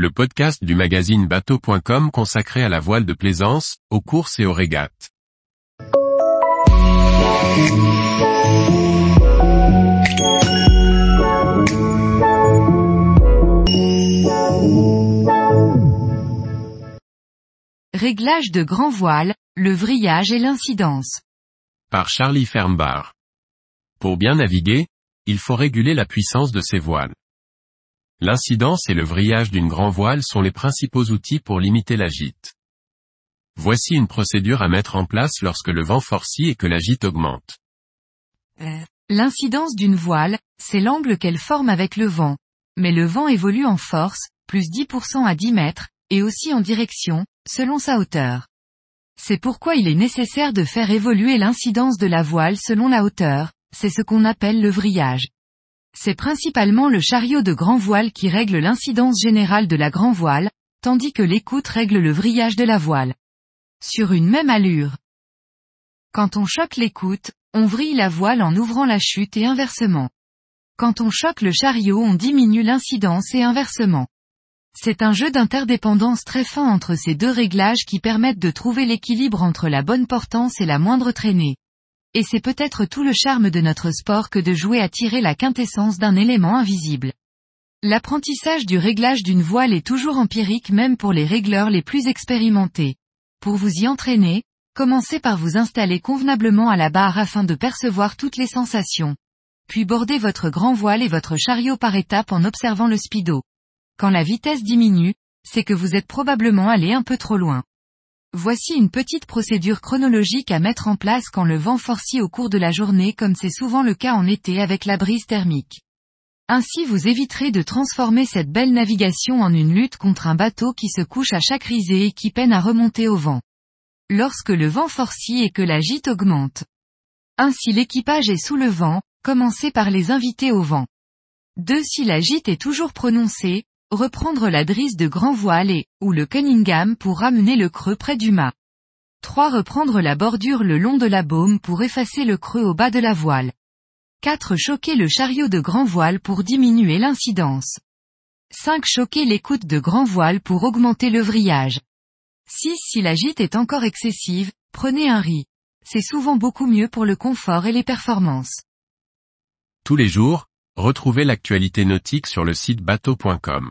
le podcast du magazine bateau.com consacré à la voile de plaisance, aux courses et aux régates. Réglage de grand voile, le vrillage et l'incidence. Par Charlie Fernbar. Pour bien naviguer, il faut réguler la puissance de ses voiles. L'incidence et le vrillage d'une grand voile sont les principaux outils pour limiter la gîte. Voici une procédure à mettre en place lorsque le vent forcit et que la gîte augmente. L'incidence d'une voile, c'est l'angle qu'elle forme avec le vent. Mais le vent évolue en force, plus 10% à 10 mètres, et aussi en direction, selon sa hauteur. C'est pourquoi il est nécessaire de faire évoluer l'incidence de la voile selon la hauteur, c'est ce qu'on appelle le vrillage. C'est principalement le chariot de grand voile qui règle l'incidence générale de la grand voile, tandis que l'écoute règle le vrillage de la voile. Sur une même allure. Quand on choque l'écoute, on vrille la voile en ouvrant la chute et inversement. Quand on choque le chariot on diminue l'incidence et inversement. C'est un jeu d'interdépendance très fin entre ces deux réglages qui permettent de trouver l'équilibre entre la bonne portance et la moindre traînée. Et c'est peut-être tout le charme de notre sport que de jouer à tirer la quintessence d'un élément invisible. L'apprentissage du réglage d'une voile est toujours empirique même pour les régleurs les plus expérimentés. Pour vous y entraîner, commencez par vous installer convenablement à la barre afin de percevoir toutes les sensations. Puis bordez votre grand voile et votre chariot par étapes en observant le speedo. Quand la vitesse diminue, c'est que vous êtes probablement allé un peu trop loin. Voici une petite procédure chronologique à mettre en place quand le vent forcit au cours de la journée comme c'est souvent le cas en été avec la brise thermique. Ainsi vous éviterez de transformer cette belle navigation en une lutte contre un bateau qui se couche à chaque risée et qui peine à remonter au vent. Lorsque le vent forcit et que la gîte augmente. Ainsi l'équipage est sous le vent, commencez par les inviter au vent. 2. Si la gîte est toujours prononcée, reprendre la drisse de grand voile et, ou le Cunningham pour ramener le creux près du mât. 3. Reprendre la bordure le long de la baume pour effacer le creux au bas de la voile. 4. Choquer le chariot de grand voile pour diminuer l'incidence. 5. Choquer l'écoute de grand voile pour augmenter le vrillage. 6. Si la gîte est encore excessive, prenez un riz. C'est souvent beaucoup mieux pour le confort et les performances. Tous les jours, retrouvez l'actualité nautique sur le site bateau.com.